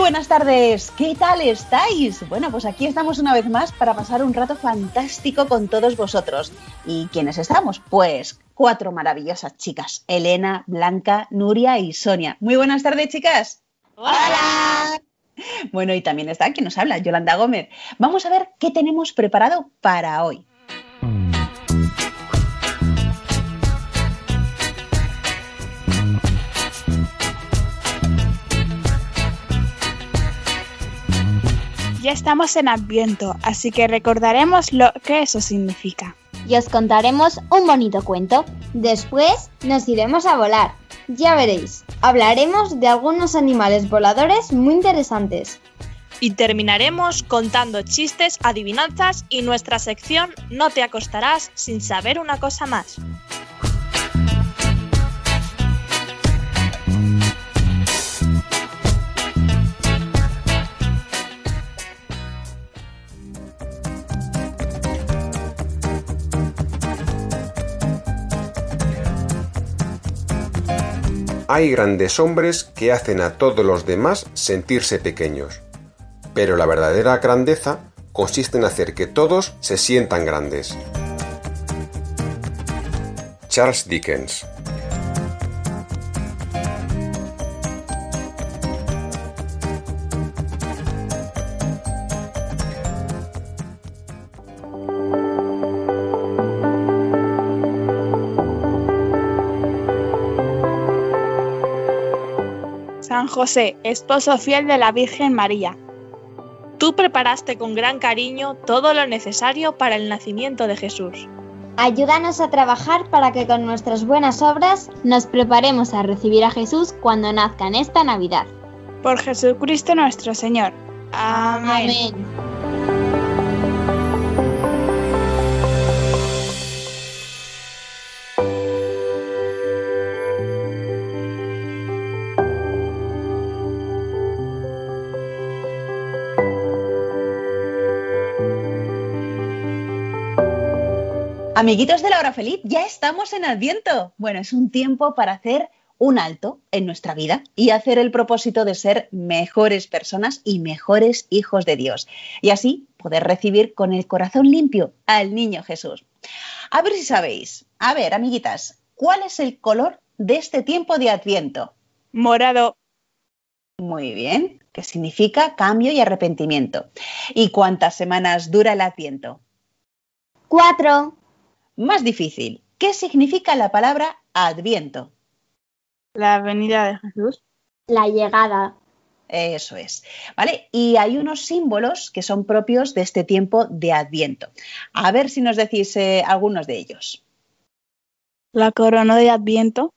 Buenas tardes, ¿qué tal estáis? Bueno, pues aquí estamos una vez más para pasar un rato fantástico con todos vosotros. ¿Y quiénes estamos? Pues cuatro maravillosas chicas, Elena, Blanca, Nuria y Sonia. Muy buenas tardes, chicas. Hola. Bueno, y también está quien nos habla, Yolanda Gómez. Vamos a ver qué tenemos preparado para hoy. Ya estamos en Adviento, así que recordaremos lo que eso significa. y os contaremos un bonito cuento. Después nos iremos a volar. Ya veréis, hablaremos de algunos animales voladores muy interesantes. Y terminaremos contando chistes, adivinanzas y nuestra sección No te acostarás sin saber una cosa más. Hay grandes hombres que hacen a todos los demás sentirse pequeños. Pero la verdadera grandeza consiste en hacer que todos se sientan grandes. Charles Dickens José, esposo fiel de la Virgen María. Tú preparaste con gran cariño todo lo necesario para el nacimiento de Jesús. Ayúdanos a trabajar para que con nuestras buenas obras nos preparemos a recibir a Jesús cuando nazca en esta Navidad. Por Jesucristo nuestro Señor. Amén. Amiguitos de la hora feliz, ya estamos en Adviento. Bueno, es un tiempo para hacer un alto en nuestra vida y hacer el propósito de ser mejores personas y mejores hijos de Dios. Y así poder recibir con el corazón limpio al niño Jesús. A ver si sabéis. A ver, amiguitas, ¿cuál es el color de este tiempo de Adviento? Morado, Muy bien, que significa cambio y arrepentimiento. ¿Y cuántas semanas dura el Adviento? Cuatro. Más difícil, ¿qué significa la palabra Adviento? la venida de Jesús. La llegada. Eso es, ¿vale? Y hay unos símbolos que son propios de este tiempo de Adviento. A ver si nos decís eh, algunos de ellos. La corona de Adviento.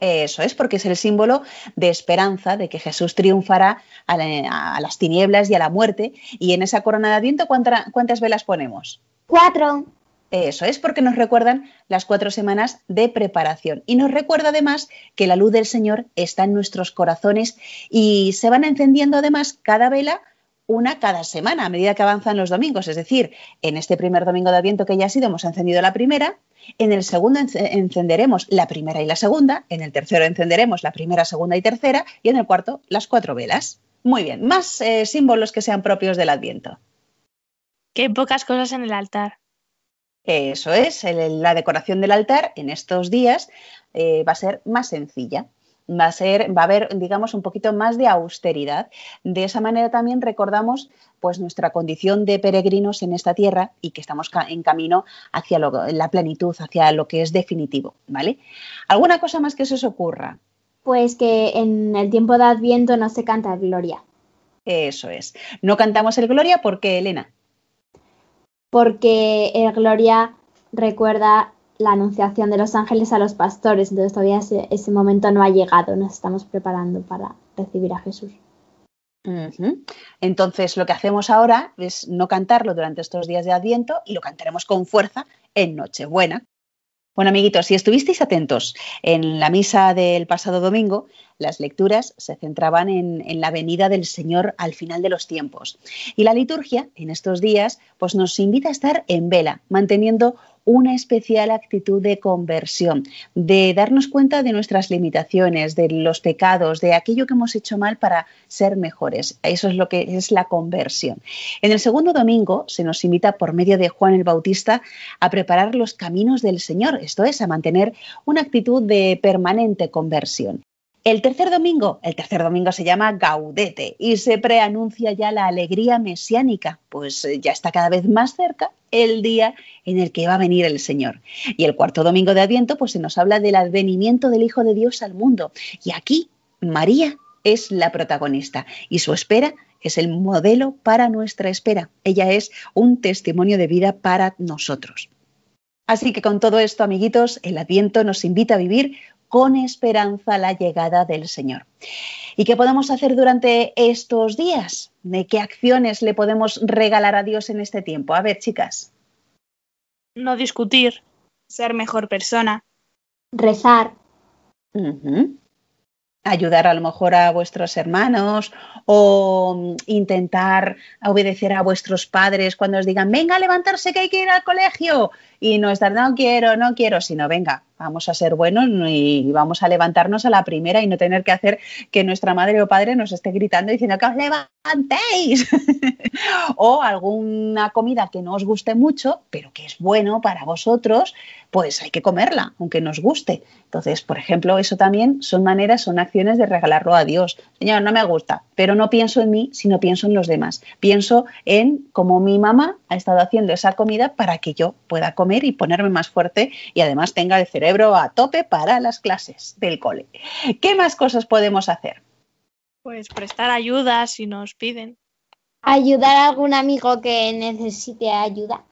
Eso es, porque es el símbolo de esperanza, de que Jesús triunfará a, la- a las tinieblas y a la muerte. Y en esa corona de Adviento, ¿cuánta- ¿cuántas velas ponemos? Cuatro. Eso es porque nos recuerdan las cuatro semanas de preparación y nos recuerda además que la luz del Señor está en nuestros corazones y se van encendiendo además cada vela una cada semana a medida que avanzan los domingos. Es decir, en este primer domingo de Adviento que ya ha sido hemos encendido la primera, en el segundo ence- encenderemos la primera y la segunda, en el tercero encenderemos la primera, segunda y tercera y en el cuarto las cuatro velas. Muy bien, más eh, símbolos que sean propios del Adviento. Hay pocas cosas en el altar. Eso es, el- la decoración del altar en estos días eh, va a ser más sencilla. Va a, ser, va a haber, digamos, un poquito más de austeridad. De esa manera también recordamos pues, nuestra condición de peregrinos en esta tierra y que estamos en camino hacia lo- la plenitud, hacia lo que es definitivo. ¿vale? ¿Alguna cosa más que se os ocurra? Pues que en el tiempo de Adviento no se canta Gloria. Eso es. No cantamos el Gloria porque, Elena. Porque el Gloria recuerda la anunciación de los ángeles a los pastores. Entonces todavía ese, ese momento no ha llegado. Nos estamos preparando para recibir a Jesús. Entonces, lo que hacemos ahora es no cantarlo durante estos días de Adviento y lo cantaremos con fuerza en Nochebuena. Bueno, amiguitos, si estuvisteis atentos en la misa del pasado domingo, las lecturas se centraban en, la venida del Señor al final de los tiempos. Y la liturgia en estos días pues nos invita a estar en vela, manteniendo una especial actitud de conversión, de darnos cuenta de nuestras limitaciones, de los pecados, de aquello que hemos hecho mal para ser mejores. Eso es lo que es la conversión. En el segundo domingo se nos invita por medio de Juan el Bautista a preparar los caminos del Señor, esto es, a mantener una actitud de permanente conversión. El tercer domingo, el tercer domingo se llama Gaudete y se preanuncia ya la alegría mesiánica, pues eh, ya está cada vez más cerca el día en el que va a venir el Señor. Y el cuarto domingo de Adviento, pues se nos habla del advenimiento del Hijo de Dios al mundo. Y aquí María es la protagonista y su espera es el modelo para nuestra espera. Ella es un testimonio de vida para nosotros. Así que con todo esto, amiguitos, el Adviento nos invita a vivir con esperanza la llegada del Señor. ¿Y qué podemos hacer durante estos días? ¿De qué acciones le podemos regalar a Dios en este tiempo? A ver, chicas. No discutir. Ser mejor persona. Rezar. Uh -huh. Ayudar a lo mejor a vuestros hermanos o intentar obedecer a vuestros padres cuando os digan, venga a levantarse que hay que ir al colegio y no estar, no quiero, no quiero, sino venga, vamos a ser buenos y vamos a levantarnos a la primera y no tener que hacer que nuestra madre o padre nos esté gritando diciendo que os levantéis. o alguna comida que no os guste mucho, pero que es bueno para vosotros, pues hay que comerla, aunque nos guste. Entonces, por ejemplo, eso también son maneras, son acciones de regalarlo a Dios. Señor, no me gusta, pero no pienso en mí, sino pienso en los demás. Pienso en cómo mi mamá ha estado haciendo esa comida para que yo pueda comer y ponerme más fuerte y además tenga el cerebro a tope para las clases del cole. ¿Qué más cosas podemos hacer? Pues prestar ayuda si nos piden. Ayudar a algún amigo que necesite ayuda.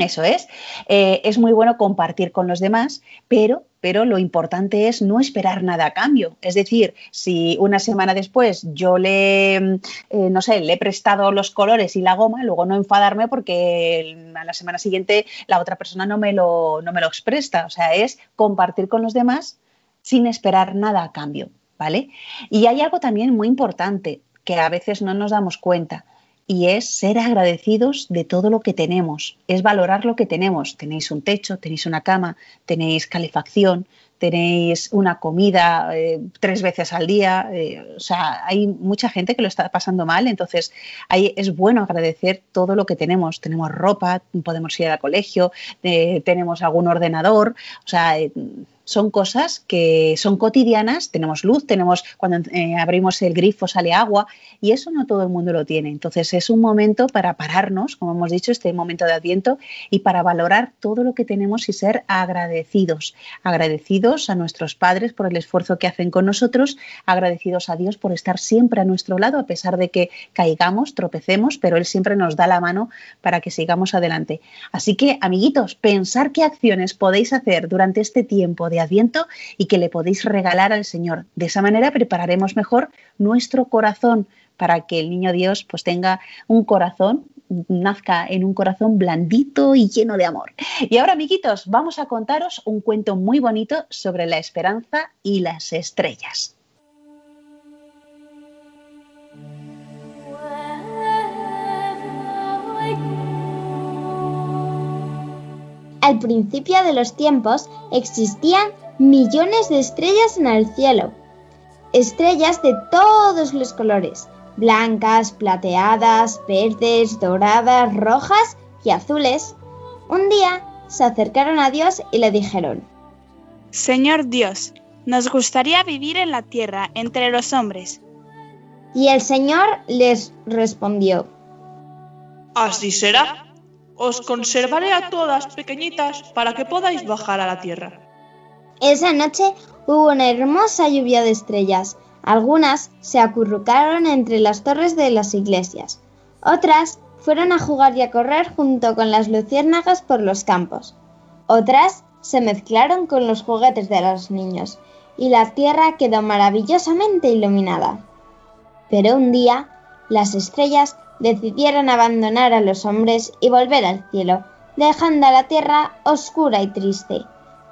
Eso es. Eh, es muy bueno compartir con los demás, pero, pero lo importante es no esperar nada a cambio. Es decir, si una semana después yo le, eh, no sé, le he prestado los colores y la goma, luego no enfadarme porque a la semana siguiente la otra persona no me lo, no me los presta. O sea, es compartir con los demás sin esperar nada a cambio, ¿vale? Y hay algo también muy importante que a veces no nos damos cuenta y es ser agradecidos de todo lo que tenemos, es valorar lo que tenemos. Tenéis un techo, tenéis una cama, tenéis calefacción, tenéis una comida eh, tres veces al día, eh, o sea, hay mucha gente que lo está pasando mal, entonces ahí es bueno agradecer todo lo que tenemos. Tenemos ropa, podemos ir al colegio, eh, tenemos algún ordenador, o sea, son cosas que son cotidianas, tenemos luz, tenemos cuando eh, abrimos el grifo sale agua y eso no todo el mundo lo tiene. Entonces es un momento para pararnos, como hemos dicho, este momento de adviento y para valorar todo lo que tenemos y ser agradecidos. Agradecidos a nuestros padres por el esfuerzo que hacen con nosotros, agradecidos a Dios por estar siempre a nuestro lado a pesar de que caigamos, tropecemos, pero Él siempre nos da la mano para que sigamos adelante. Así que, amiguitos, pensar qué acciones podéis hacer durante este tiempo de Y que le podéis regalar al Señor. De esa manera prepararemos mejor nuestro corazón para que el niño Dios pues tenga un corazón nazca en un corazón blandito y lleno de amor. Y ahora, amiguitos, vamos a contaros un cuento muy bonito sobre la esperanza y las estrellas. Al principio de los tiempos existían millones de estrellas en el cielo. Estrellas de todos los colores, blancas, plateadas, verdes, doradas, rojas y azules. Un día se acercaron a Dios y le dijeron, Señor Dios, nos gustaría vivir en la tierra entre los hombres. Y el Señor les respondió, Así será. Os conservaré a todas pequeñitas para que podáis bajar a la tierra. Esa noche hubo una hermosa lluvia de estrellas. Algunas se acurrucaron entre las torres de las iglesias. Otras fueron a jugar y a correr junto con las luciérnagas por los campos. Otras se mezclaron con los juguetes de los niños y la tierra quedó maravillosamente iluminada. Pero un día las estrellas decidieron abandonar a los hombres y volver al cielo, dejando a la tierra oscura y triste.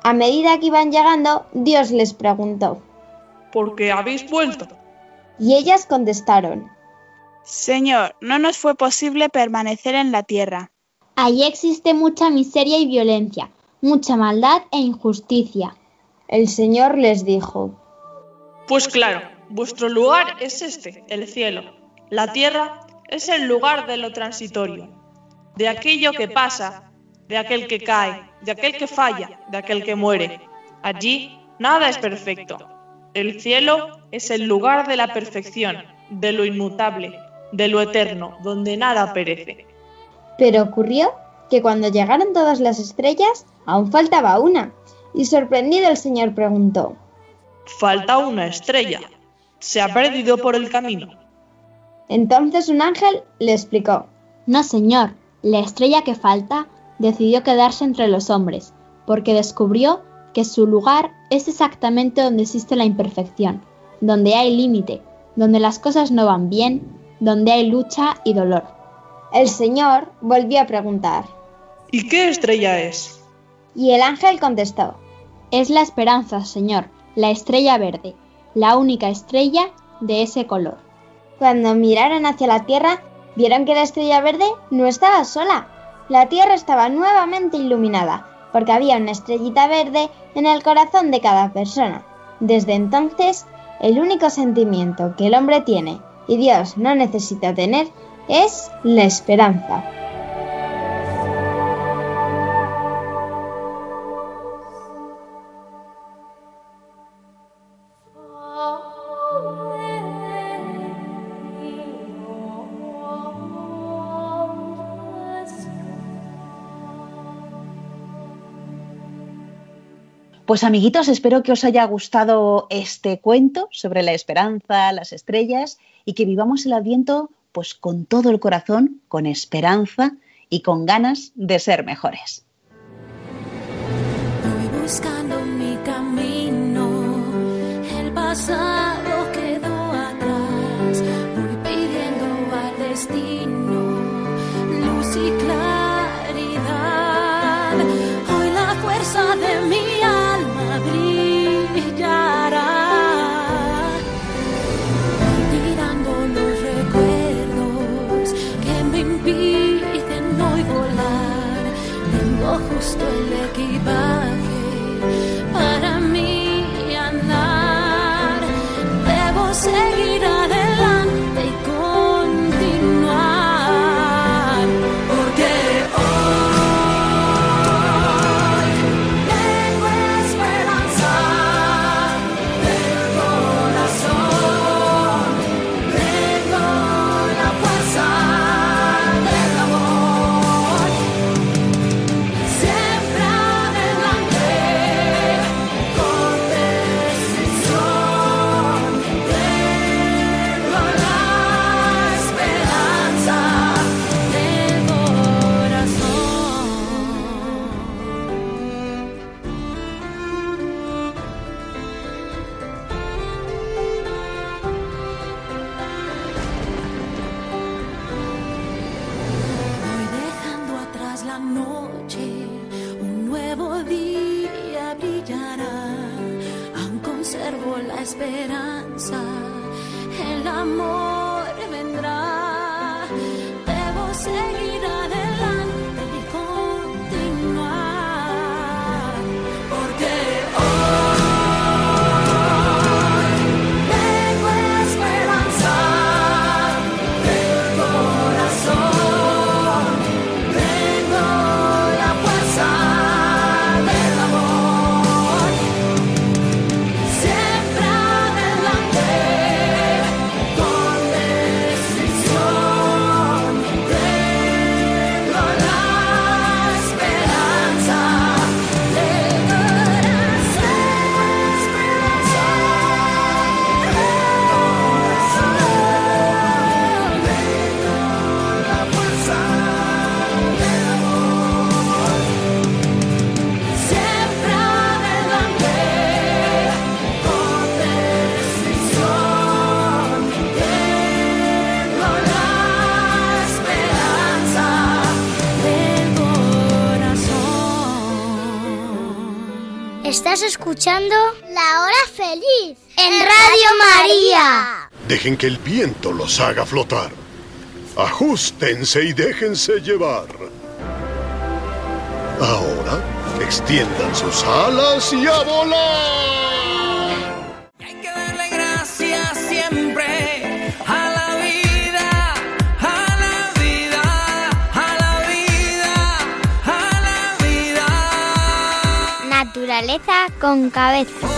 A medida que iban llegando, Dios les preguntó, ¿por qué habéis vuelto? Y ellas contestaron, Señor, no nos fue posible permanecer en la tierra. Allí existe mucha miseria y violencia, mucha maldad e injusticia. El Señor les dijo, Pues claro, vuestro lugar es este, el cielo. La tierra es el lugar de lo transitorio, de aquello que pasa, de aquel que cae, de aquel que falla, de aquel que muere. Allí nada es perfecto. El cielo es el lugar de la perfección, de lo inmutable, de lo eterno, donde nada perece. Pero ocurrió que cuando llegaron todas las estrellas, aún faltaba una, y sorprendido el Señor preguntó, Falta una estrella. Se ha perdido por el camino. Entonces un ángel le explicó, No, Señor, la estrella que falta decidió quedarse entre los hombres, porque descubrió que su lugar es exactamente donde existe la imperfección, donde hay límite, donde las cosas no van bien, donde hay lucha y dolor. El Señor volvió a preguntar, ¿Y qué estrella es? y el ángel contestó, Es la esperanza, Señor, la estrella verde, la única estrella de ese color. Cuando miraron hacia la tierra, vieron que la estrella verde no estaba sola. La tierra estaba nuevamente iluminada, porque había una estrellita verde en el corazón de cada persona. Desde entonces, el único sentimiento que el hombre tiene y Dios no necesita tener es la esperanza. Pues amiguitos, espero que os haya gustado este cuento sobre la esperanza, las estrellas y que vivamos el Adviento pues con todo el corazón, con esperanza y con ganas de ser mejores. Esperanza, el amor Estás escuchando La Hora Feliz en Radio María. Dejen que el viento los haga flotar. Ajustense y déjense llevar. Ahora, extiendan sus alas y a volar. Con cabeza.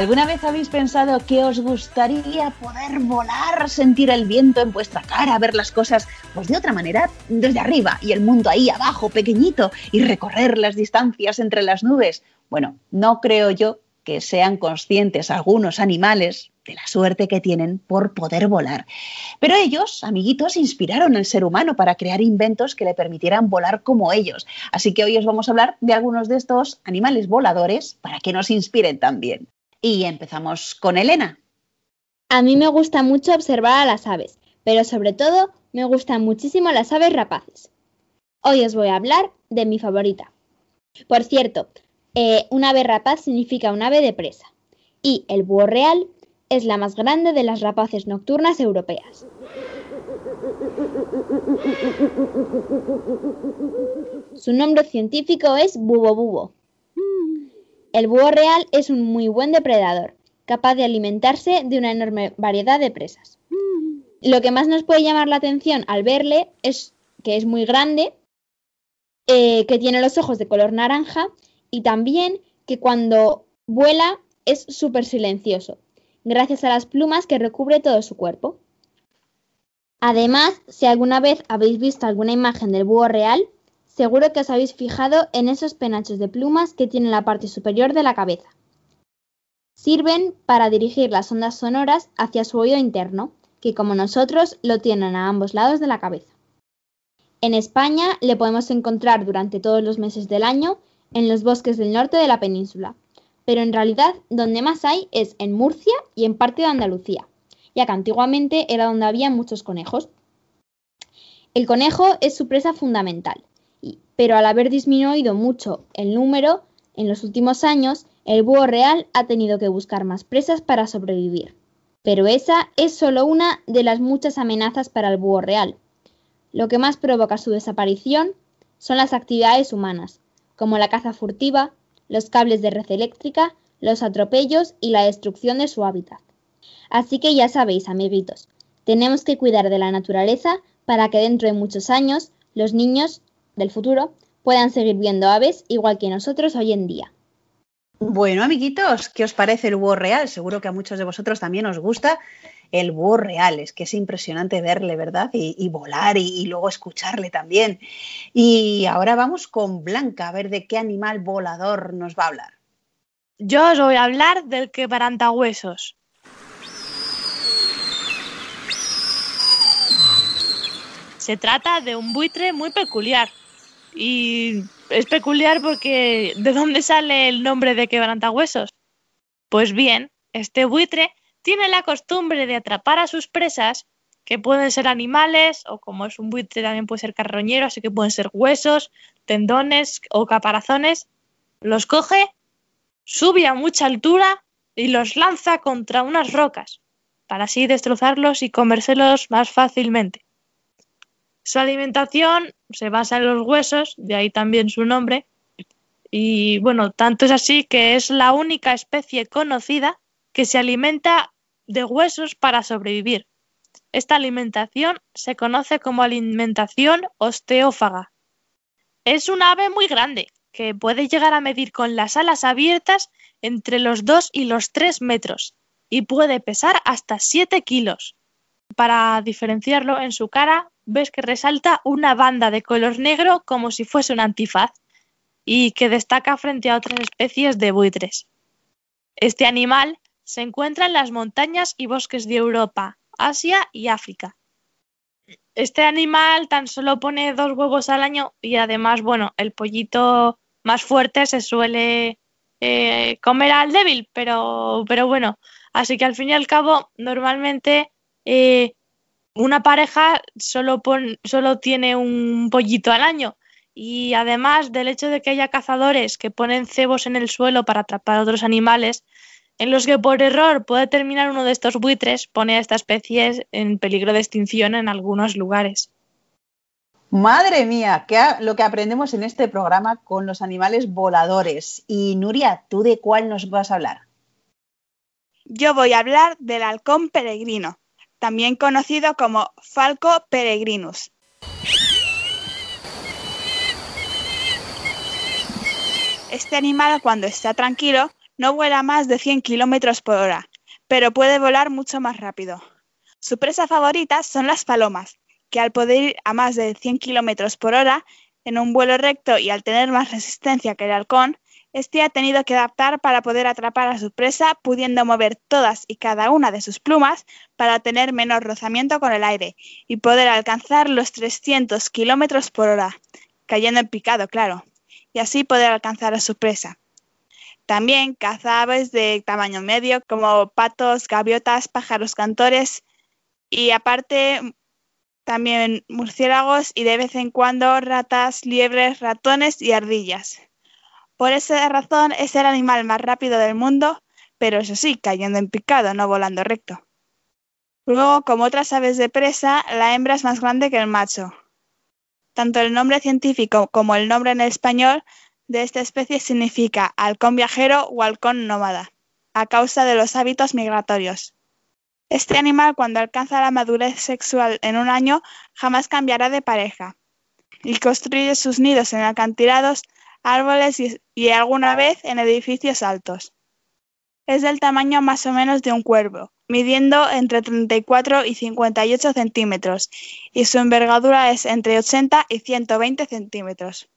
¿Alguna vez habéis pensado que os gustaría poder volar, sentir el viento en vuestra cara, ver las cosas pues de otra manera, desde arriba y el mundo ahí abajo, pequeñito, y recorrer las distancias entre las nubes? Bueno, no creo yo que sean conscientes algunos animales de la suerte que tienen por poder volar. Pero ellos, amiguitos, inspiraron al ser humano para crear inventos que le permitieran volar como ellos. Así que hoy os vamos a hablar de algunos de estos animales voladores para que nos inspiren también. Y empezamos con Elena. A mí me gusta mucho observar a las aves, pero sobre todo me gustan muchísimo las aves rapaces. Hoy os voy a hablar de mi favorita. Por cierto, eh, un ave rapaz significa un ave de presa y el búho real es la más grande de las rapaces nocturnas europeas. Su nombre científico es bubo bubo. El búho real es un muy buen depredador, capaz de alimentarse de una enorme variedad de presas. Lo que más nos puede llamar la atención al verle es que es muy grande, eh, que tiene los ojos de color naranja y también que cuando vuela es súper silencioso, gracias a las plumas que recubre todo su cuerpo. Además, si alguna vez habéis visto alguna imagen del búho real, seguro que os habéis fijado en esos penachos de plumas que tiene en la parte superior de la cabeza. Sirven para dirigir las ondas sonoras hacia su oído interno, que como nosotros lo tienen a ambos lados de la cabeza. En España le podemos encontrar durante todos los meses del año en los bosques del norte de la península, pero en realidad donde más hay es en Murcia y en parte de Andalucía, ya que antiguamente era donde había muchos conejos. El conejo es su presa fundamental, pero al haber disminuido mucho el número en los últimos años, el búho real ha tenido que buscar más presas para sobrevivir. Pero esa es solo una de las muchas amenazas para el búho real. Lo que más provoca su desaparición son las actividades humanas, como la caza furtiva, los cables de red eléctrica, los atropellos y la destrucción de su hábitat. Así que ya sabéis, amiguitos, tenemos que cuidar de la naturaleza para que dentro de muchos años los niños del futuro puedan seguir viendo aves igual que nosotros hoy en día. Bueno, amiguitos, ¿qué os parece el búho real? Seguro que a muchos de vosotros también os gusta el búho real. Es que es impresionante verle, ¿verdad? Y, y volar y, y, luego escucharle también. Y ahora vamos con Blanca a ver de qué animal volador nos va a hablar. Yo os voy a hablar del quebrantahuesos. Se trata de un buitre muy peculiar. Y es peculiar porque ¿de dónde sale el nombre de quebrantahuesos? Pues bien, este buitre tiene la costumbre de atrapar a sus presas, que pueden ser animales, o como es un buitre también puede ser carroñero, así que pueden ser huesos, tendones o caparazones, los coge, sube a mucha altura y los lanza contra unas rocas, para así destrozarlos y comérselos más fácilmente. Su alimentación se basa en los huesos, de ahí también su nombre, y bueno, tanto es así que es la única especie conocida que se alimenta de huesos para sobrevivir. Esta alimentación se conoce como alimentación osteófaga. Es un ave muy grande, que puede llegar a medir con las alas abiertas entre los 2 y los 3 metros y puede pesar hasta 7 kilos. Para diferenciarlo, en su cara ves que resalta una banda de color negro como si fuese un antifaz y que destaca frente a otras especies de buitres. Este animal se encuentra en las montañas y bosques de Europa, Asia y África. Este animal tan solo pone dos huevos al año y además, bueno, el pollito más fuerte se suele eh, comer al débil, pero, pero bueno, así que al fin y al cabo, normalmente eh, una pareja solo, pon- solo tiene un pollito al año. Y además del hecho de que haya cazadores que ponen cebos en el suelo para atrapar a otros animales, en los que por error puede terminar uno de estos buitres, pone a esta especie en peligro de extinción en algunos lugares. Madre mía, ¿qué a- lo que aprendemos en este programa con los animales voladores. Y Nuria, ¿tú de cuál nos vas a hablar? Yo voy a hablar del halcón peregrino, también conocido como Falco peregrinus. Este animal, cuando está tranquilo, no vuela más de 100 kilómetros por hora, pero puede volar mucho más rápido. Su presa favorita son las palomas, que al poder ir a más de 100 kilómetros por hora en un vuelo recto y al tener más resistencia que el halcón, este ha tenido que adaptar para poder atrapar a su presa, pudiendo mover todas y cada una de sus plumas para tener menor rozamiento con el aire y poder alcanzar los 300 kilómetros por hora, cayendo en picado, claro, y así poder alcanzar a su presa. También caza aves de tamaño medio como patos, gaviotas, pájaros cantores y aparte también murciélagos y de vez en cuando ratas, liebres, ratones y ardillas. Por esa razón es el animal más rápido del mundo, pero eso sí, cayendo en picado, no volando recto. Luego, como otras aves de presa, la hembra es más grande que el macho. Tanto el nombre científico como el nombre en español de esta especie significa halcón viajero o halcón nómada, a causa de los hábitos migratorios. Este animal, cuando alcanza la madurez sexual en un año, jamás cambiará de pareja y construye sus nidos en acantilados, árboles y, alguna vez en edificios altos. Es del tamaño más o menos de un cuervo, midiendo entre 34 y 58 centímetros, y su envergadura es entre 80 y 120 centímetros.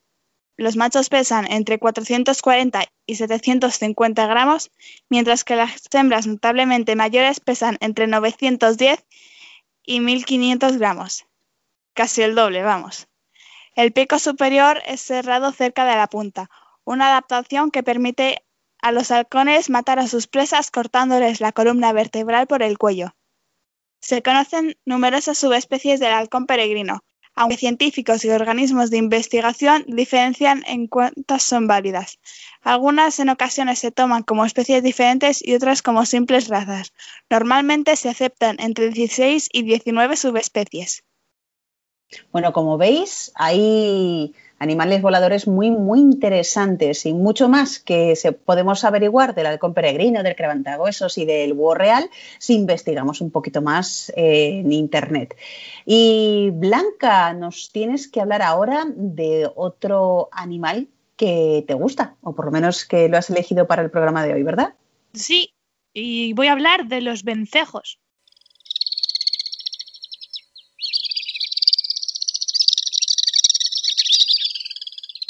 Los machos pesan entre 440 y 750 gramos, mientras que las hembras notablemente mayores pesan entre 910 y 1500 gramos. Casi el doble, vamos. El pico superior es cerrado cerca de la punta, una adaptación que permite a los halcones matar a sus presas cortándoles la columna vertebral por el cuello. Se conocen numerosas subespecies del halcón peregrino, aunque científicos y organismos de investigación diferencian en cuántas son válidas. Algunas en ocasiones se toman como especies diferentes y otras como simples razas. Normalmente se aceptan entre 16 y 19 subespecies. Bueno, como veis, hay animales voladores muy, muy interesantes y mucho más que se podemos averiguar del halcón peregrino, del crevantahuesos y del búho real si investigamos un poquito más eh, en Internet. Y Blanca, nos tienes que hablar ahora de otro animal que te gusta, o por lo menos que lo has elegido para el programa de hoy, ¿verdad? Sí, y voy a hablar de los vencejos.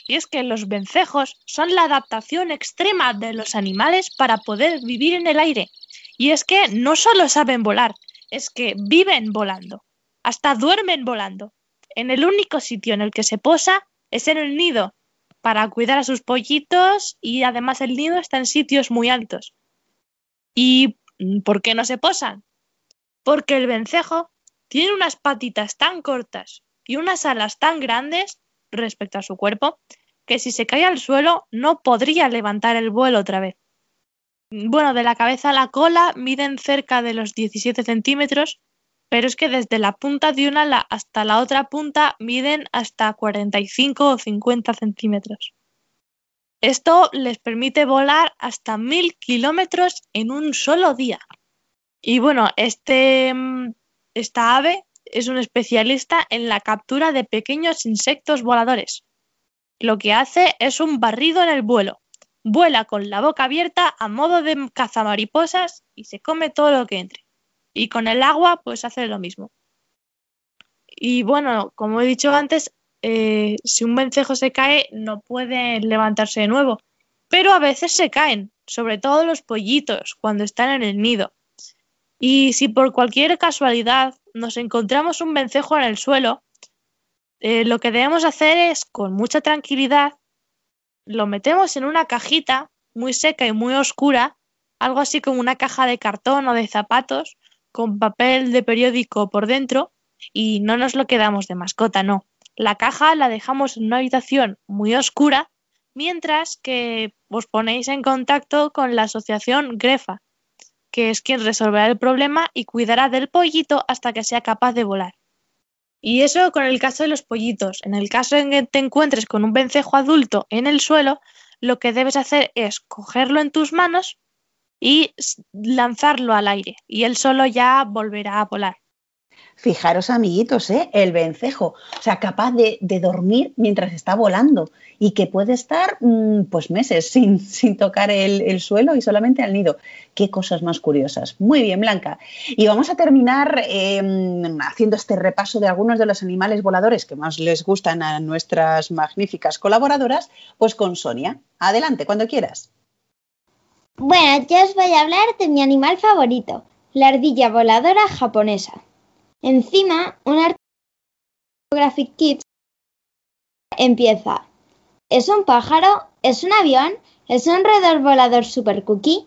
Y es que los vencejos son la adaptación extrema de los animales para poder vivir en el aire. Y es que no solo saben volar, es que viven volando, hasta duermen volando. En el único sitio en el que se posa es en el nido, para cuidar a sus pollitos y además el nido está en sitios muy altos. ¿Y por qué no se posan? Porque el vencejo tiene unas patitas tan cortas y unas alas tan grandes respecto a su cuerpo que si se cae al suelo no podría levantar el vuelo otra vez. Bueno, de la cabeza a la cola miden cerca de los 17 centímetros, pero es que desde la punta de una ala hasta la otra punta miden hasta 45 o 50 centímetros. Esto les permite volar hasta mil kilómetros en un solo día. Y bueno, este, mm, esta ave es un especialista en la captura de pequeños insectos voladores. Lo que hace es un barrido en el vuelo. Vuela con la boca abierta a modo de cazamariposas y se come todo lo que entre. Y con el agua, pues hace lo mismo. Y bueno, como he dicho antes, eh, si un vencejo se cae, no puede levantarse de nuevo. Pero a veces se caen, sobre todo los pollitos, cuando están en el nido. Y si por cualquier casualidad nos encontramos un vencejo en el suelo, eh, lo que debemos hacer es, con mucha tranquilidad, lo metemos en una cajita muy seca y muy oscura, algo así como una caja de cartón o de zapatos con papel de periódico por dentro y no nos lo quedamos de mascota, no. La caja la dejamos en una habitación muy oscura mientras que os ponéis en contacto con la asociación Grefa, que es quien resolverá el problema y cuidará del pollito hasta que sea capaz de volar. Y eso con el caso de los pollitos. En el caso en que te encuentres con un vencejo adulto en el suelo, lo que debes hacer es cogerlo en tus manos y lanzarlo al aire y él solo ya volverá a volar. Fijaros, amiguitos, ¿eh? el vencejo, o sea, capaz de, dormir mientras está volando y que puede estar mm, pues meses sin, tocar el, el suelo y solamente al nido. Qué cosas más curiosas. Muy bien, Blanca. Y vamos a terminar eh, haciendo este repaso de algunos de los animales voladores que más les gustan a nuestras magníficas colaboradoras, pues con Sonia. Adelante, cuando quieras. Bueno, yo os voy a hablar de mi animal favorito, la ardilla voladora japonesa. Encima, un artículo de Graphic Kids empieza. ¿Es un pájaro? ¿Es un avión? ¿Es un roedor volador super cookie?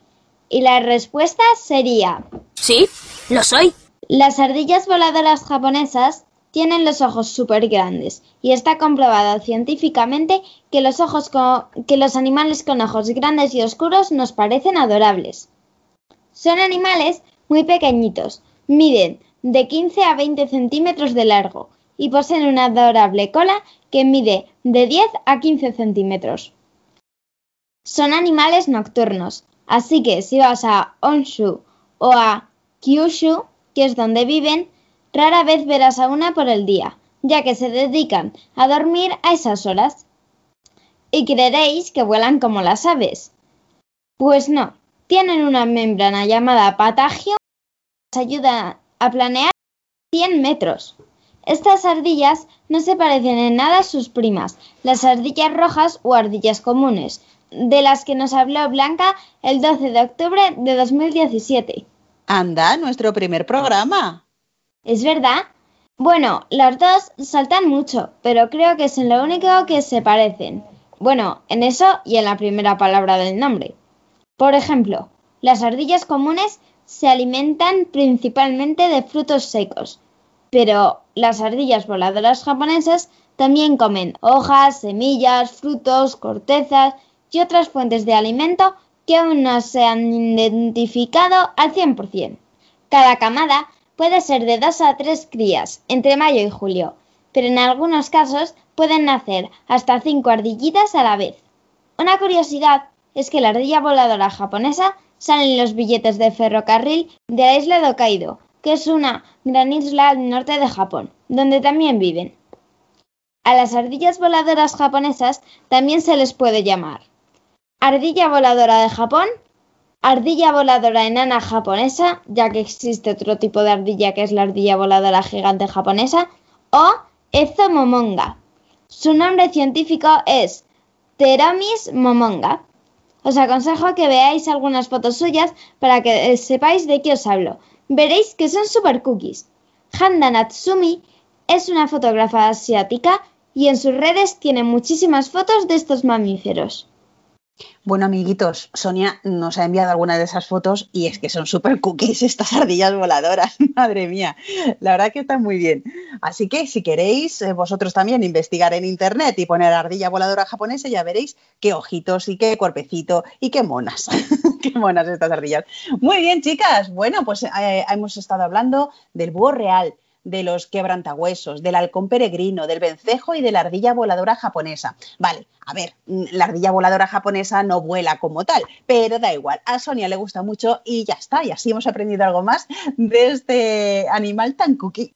Y la respuesta sería... Sí, lo soy. Las ardillas voladoras japonesas tienen los ojos súper grandes y está comprobado científicamente que los, ojos que los animales con ojos grandes y oscuros nos parecen adorables. Son animales muy pequeñitos, miden de 15 a 20 centímetros de largo y poseen una adorable cola que mide de 10 a 15 centímetros. Son animales nocturnos, así que si vas a Honshu o a Kyushu, que es donde viven, rara vez verás a una por el día, ya que se dedican a dormir a esas horas. Y creeréis que vuelan como las aves. Pues no, tienen una membrana llamada patagio que les ayuda a planear 100 metros. Estas ardillas no se parecen en nada a sus primas, las ardillas rojas o ardillas comunes, de las que nos habló Blanca el 12 de octubre de 2017. Anda, nuestro primer programa. ¿Es verdad? Bueno, las dos saltan mucho, pero creo que es en lo único que se parecen. Bueno, en eso y en la primera palabra del nombre. Por ejemplo, las ardillas comunes se alimentan principalmente de frutos secos, pero las ardillas voladoras japonesas también comen hojas, semillas, frutos, cortezas y otras fuentes de alimento que aún no se han identificado al 100%. Cada camada puede ser de dos a tres crías entre mayo y julio, pero en algunos casos pueden nacer hasta cinco ardillitas a la vez. Una curiosidad es que la ardilla voladora japonesa sale en los billetes de ferrocarril de la isla de Hokkaido, que es una gran isla al norte de Japón, donde también viven. A las ardillas voladoras japonesas también se les puede llamar ardilla voladora de Japón, ardilla voladora enana japonesa, ya que existe otro tipo de ardilla que es la ardilla voladora gigante japonesa, o Ezo momonga. Su nombre científico es Pteromis momonga. Os aconsejo que veáis algunas fotos suyas para que eh, sepáis de qué os hablo. Veréis que son super cookies. Handa Natsumi es una fotógrafa asiática y en sus redes tiene muchísimas fotos de estos mamíferos. Bueno, amiguitos, Sonia nos ha enviado algunas de esas fotos y es que son súper cookies estas ardillas voladoras. Madre mía, la verdad que están muy bien. Así que si queréis eh, vosotros también investigar en internet y poner ardilla voladora japonesa, ya veréis qué ojitos y qué cuerpecito y qué monas. qué monas estas ardillas. Muy bien, chicas. Bueno, pues eh, hemos estado hablando del búho real de los quebrantahuesos, del halcón peregrino, del vencejo y de la ardilla voladora japonesa. Vale, a ver, mm, la ardilla voladora japonesa no vuela como tal, pero da igual, a Sonia le gusta mucho y ya está, y así hemos aprendido algo más de este animal tan cookie.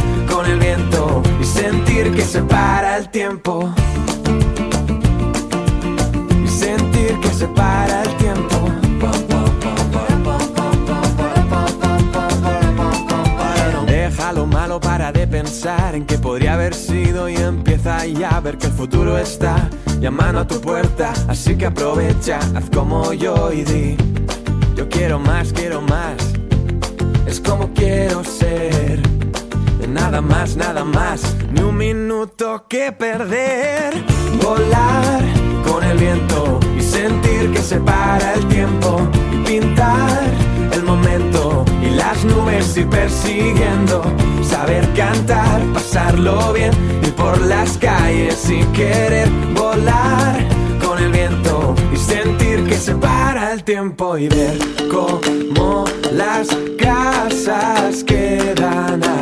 y sentir que se para el tiempo. Y sentir que se para el tiempo. Deja lo malo para de pensar en que podría haber sido y empieza ya a ver que el futuro está llamando a tu puerta. Así que aprovecha, haz como yo y di: Yo quiero más, quiero más. Es como quiero ser. Nada más, nada más, ni un minuto que perder. Volar con el viento y sentir que se para el tiempo. Pintar el momento y las nubes ir persiguiendo. Saber cantar, pasarlo bien, ir por las calles sin querer volar con el viento y sentir que se para el tiempo y ver cómo las casas quedan atrás,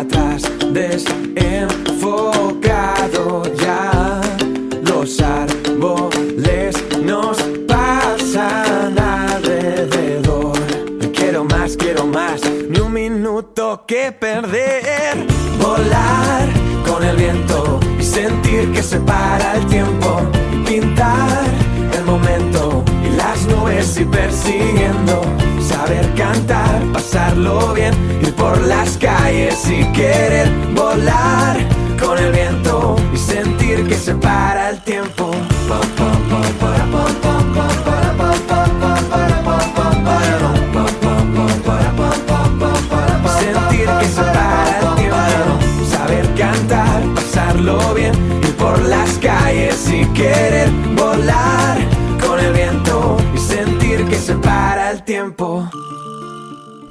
ir por las calles sin querer volar con el viento y sentir que se para el tiempo.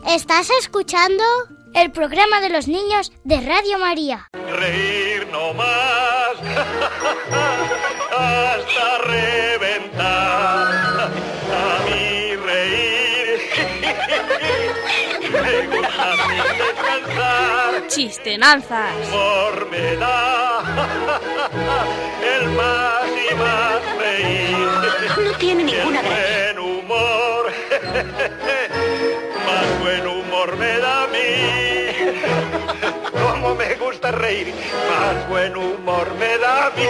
¿Estás escuchando? El programa de los niños de Radio María. Reír no más hasta reventar. A mí reír me gusta descansar. Chistenanzas. Humor me da el más y más reír. No tiene ninguna gracia. buen humor, reír, más buen humor me da a mí.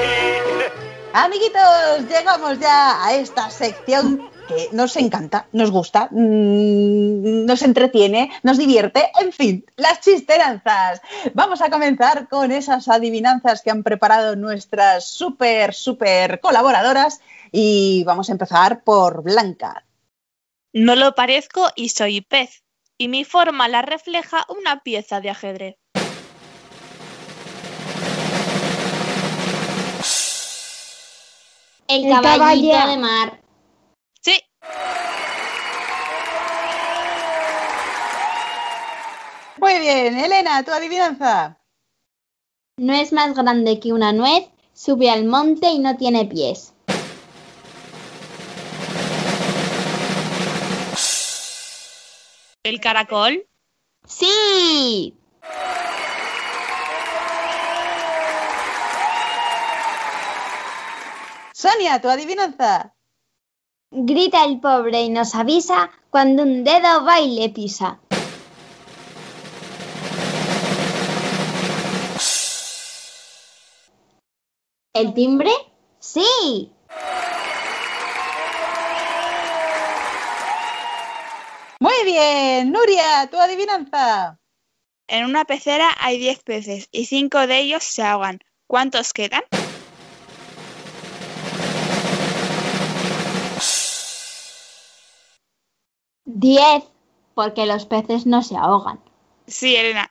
Amiguitos, llegamos ya a esta sección que nos encanta, nos gusta, mm, nos entretiene, nos divierte, en fin, las chisteranzas. Vamos a comenzar con esas adivinanzas que han preparado nuestras súper, súper colaboradoras y vamos a empezar por Blanca. No lo parezco y soy pez, y mi forma la refleja una pieza de ajedrez. El, El caballito caballero. de mar. Sí, Muy bien, Elena, tu adivinanza. No es más grande que una nuez, sube al monte y no tiene pies. el caracol. ¡Sí! Sonia, tu adivinanza. Grita el pobre y nos avisa cuando un dedo va y le pisa. ¿El timbre? ¡Sí! Muy bien, Nuria, tu adivinanza. En una pecera hay 10 peces y 5 de ellos se ahogan. ¿Cuántos quedan? Diez, porque los peces no se ahogan. Sí, Elena.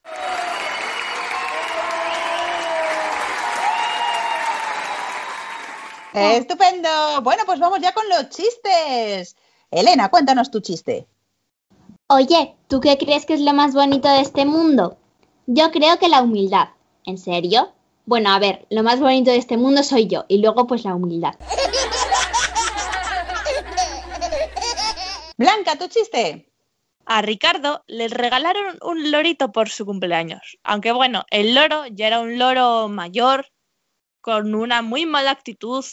Estupendo. Bueno, pues vamos ya con los chistes. Elena, cuéntanos tu chiste. Oye, ¿tú qué crees que es lo más bonito de este mundo? Yo creo que la humildad. ¿En serio? Bueno, a ver, lo más bonito de este mundo soy yo y luego pues la humildad. Blanca, tu chiste. A Ricardo le regalaron un lorito por su cumpleaños. Aunque bueno, el loro ya era un loro mayor con una muy mala actitud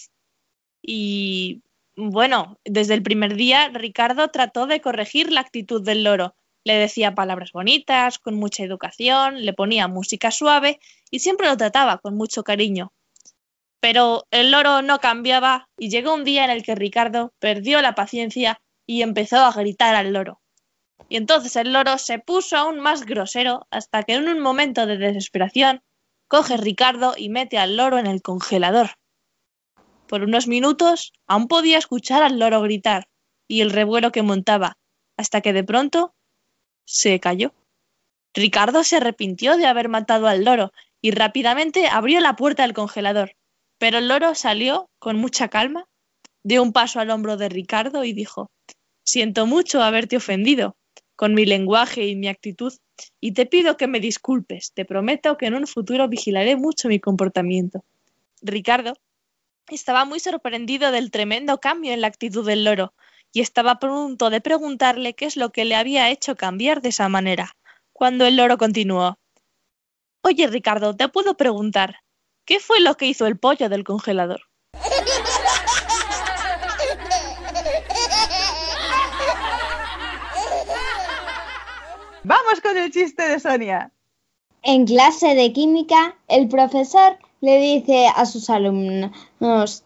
y bueno, desde el primer día Ricardo trató de corregir la actitud del loro. Le decía palabras bonitas, con mucha educación, le ponía música suave y siempre lo trataba con mucho cariño. Pero el loro no cambiaba y llegó un día en el que Ricardo perdió la paciencia y empezó a gritar al loro. Y entonces el loro se puso aún más grosero hasta que en un momento de desesperación coge Ricardo y mete al loro en el congelador. Por unos minutos aún podía escuchar al loro gritar y el revuelo que montaba, hasta que de pronto se cayó. Ricardo se arrepintió de haber matado al loro y rápidamente abrió la puerta del congelador. Pero el loro salió con mucha calma, dio un paso al hombro de Ricardo y dijo Siento mucho haberte ofendido con mi lenguaje y mi actitud, y te pido que me disculpes. Te prometo que en un futuro vigilaré mucho mi comportamiento. Ricardo estaba muy sorprendido del tremendo cambio en la actitud del loro, y estaba a punto de preguntarle qué es lo que le había hecho cambiar de esa manera, cuando el loro continuó. Oye, Ricardo, te puedo preguntar, ¿qué fue lo que hizo el pollo del congelador? Vamos con el chiste de Sonia. En clase de química, el profesor le dice a sus alumnos,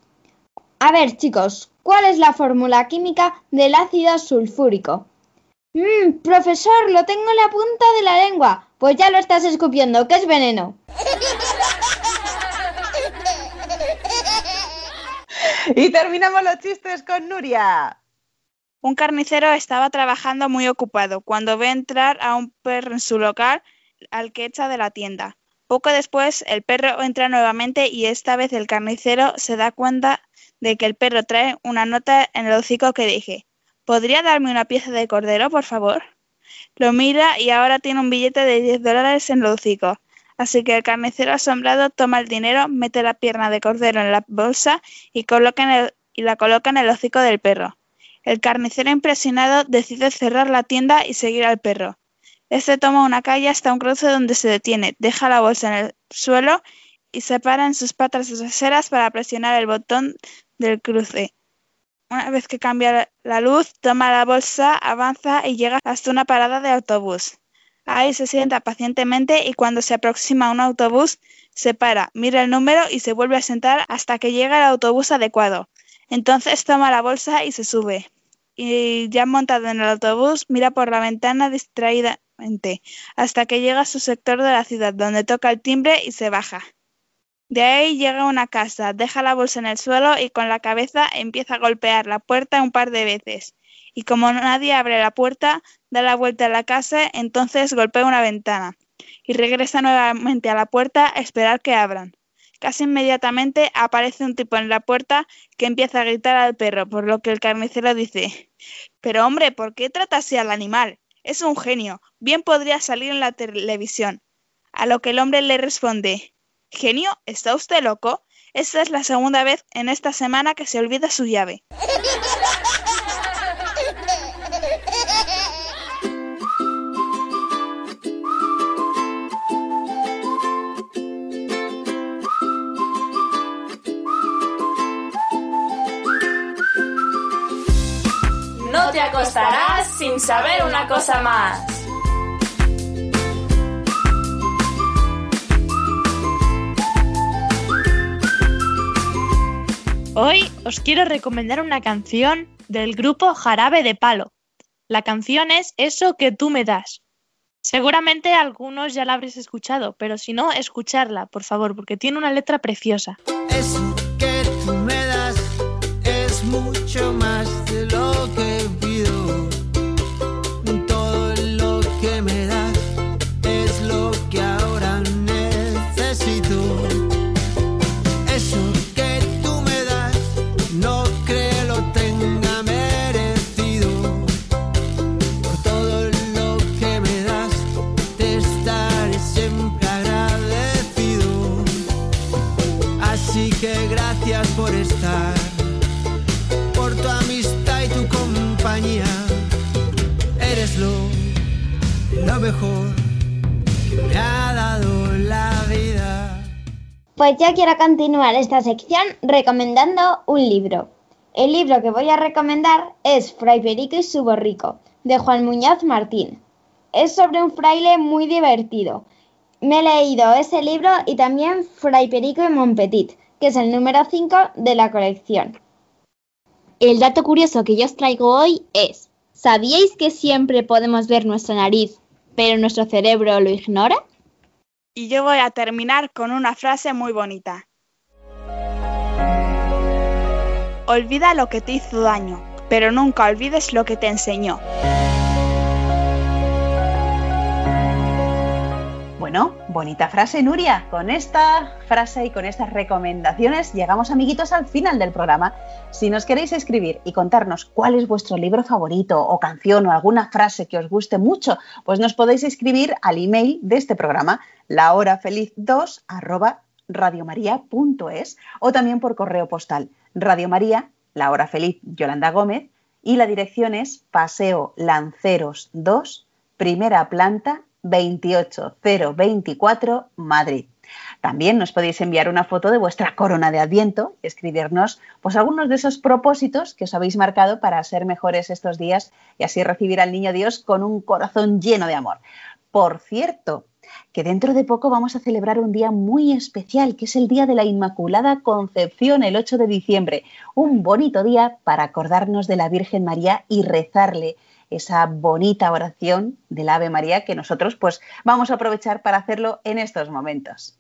a ver chicos, ¿cuál es la fórmula química del ácido sulfúrico? Mmm, profesor, lo tengo en la punta de la lengua. Pues ya lo estás escupiendo, que es veneno. Y terminamos los chistes con Nuria. Un carnicero estaba trabajando muy ocupado cuando ve entrar a un perro en su local al que echa de la tienda. Poco después, el perro entra nuevamente y esta vez el carnicero se da cuenta de que el perro trae una nota en el hocico que dice ¿Podría darme una pieza de cordero, por favor? Lo mira y ahora tiene un billete de 10 dólares en el hocico. Así que el carnicero asombrado toma el dinero, mete la pierna de cordero en la bolsa y, y la coloca en el hocico del perro. El carnicero impresionado decide cerrar la tienda y seguir al perro. Este toma una calle hasta un cruce donde se detiene, deja la bolsa en el suelo y se para en sus patas traseras para presionar el botón del cruce. Una vez que cambia la luz, toma la bolsa, avanza y llega hasta una parada de autobús. Ahí se sienta pacientemente y cuando se aproxima a un autobús, se para, mira el número y se vuelve a sentar hasta que llega el autobús adecuado. Entonces toma la bolsa y se sube. Y ya montado en el autobús, mira por la ventana distraídamente hasta que llega a su sector de la ciudad, donde toca el timbre y se baja. De ahí llega a una casa, deja la bolsa en el suelo y con la cabeza empieza a golpear la puerta un par de veces. Y como nadie abre la puerta, da la vuelta a la casa, entonces golpea una ventana y regresa nuevamente a la puerta a esperar que abran. Casi inmediatamente aparece un tipo en la puerta que empieza a gritar al perro, por lo que el carnicero dice Pero hombre, ¿por qué trata así al animal? Es un genio, bien podría salir en la televisión. A lo que el hombre le responde Genio, ¿está usted loco? Esta es la segunda vez en esta semana que se olvida su llave. acostarás sin saber una cosa más. Hoy os quiero recomendar una canción del grupo Jarabe de Palo. La canción es Eso que tú me das. Seguramente algunos ya la habréis escuchado, pero si no, escucharla, por favor, porque tiene una letra preciosa. Eso que tú me das yo quiero continuar esta sección recomendando un libro. El libro que voy a recomendar es Fray Perico y su borrico, de Juan Muñoz Martín. Es sobre un fraile muy divertido. Me he leído ese libro y también Fray Perico y Monpetit, que es el número 5 de la colección. El dato curioso que yo os traigo hoy es, ¿sabíais que siempre podemos ver nuestra nariz, pero nuestro cerebro lo ignora? Y yo voy a terminar con una frase muy bonita. Olvida lo que te hizo daño, pero nunca olvides lo que te enseñó. Bueno, bonita frase, Nuria. Con esta frase y con estas recomendaciones llegamos, amiguitos, al final del programa. Si nos queréis escribir y contarnos cuál es vuestro libro favorito o canción o alguna frase que os guste mucho, pues nos podéis escribir al email de este programa, lahorafeliz2 arroba radiomaria.es o también por correo postal. Radio María, La Hora Feliz, Yolanda Gómez, y la dirección es Paseo Lanceros 2, primera planta, 28024, Madrid. También nos podéis enviar una foto de vuestra corona de Adviento escribirnos pues algunos de esos propósitos que os habéis marcado para ser mejores estos días y así recibir al Niño Dios con un corazón lleno de amor. Por cierto, que dentro de poco vamos a celebrar un día muy especial, que es el Día de la Inmaculada Concepción, el 8 de diciembre. Un bonito día para acordarnos de la Virgen María y rezarle esa bonita oración del Ave María que nosotros pues vamos a aprovechar para hacerlo en estos momentos.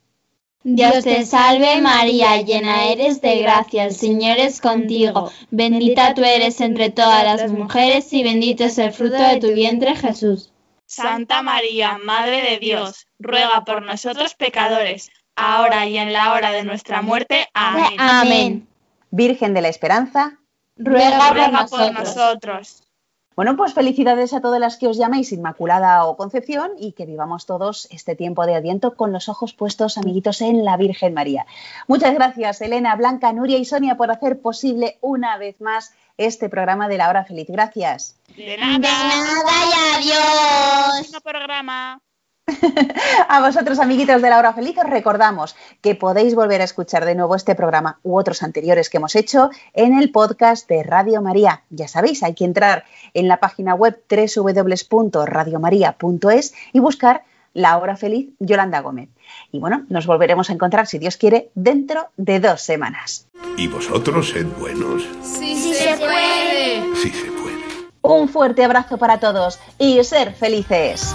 Dios te salve María, llena eres de gracia, el Señor es contigo, bendita tú eres entre todas las mujeres y bendito es el fruto de tu vientre Jesús. Santa María, Madre de Dios, ruega por nosotros pecadores, ahora y en la hora de nuestra muerte. Amén. Amén. Virgen de la Esperanza, Ruega por Ruega por nosotros. nosotros. Bueno, pues felicidades a todas las que os llaméis Inmaculada o Concepción y que vivamos todos este tiempo de Adviento con los ojos puestos, amiguitos, en la Virgen María. Muchas gracias, Elena, Blanca, Nuria y Sonia, por hacer posible una vez más este programa de la hora feliz. Gracias. De nada. y adiós. Programa. A vosotros, amiguitos de la hora feliz, os recordamos que podéis volver a escuchar de nuevo este programa u otros anteriores que hemos hecho en el podcast de Radio María. Ya sabéis, hay que entrar en la página web www.radiomaria.es y buscar la hora feliz Yolanda Gómez. Y bueno, nos volveremos a encontrar, si Dios quiere, dentro de dos semanas. Y vosotros sed buenos. Sí, se puede. Sí se puede. Un fuerte abrazo para todos y ser felices.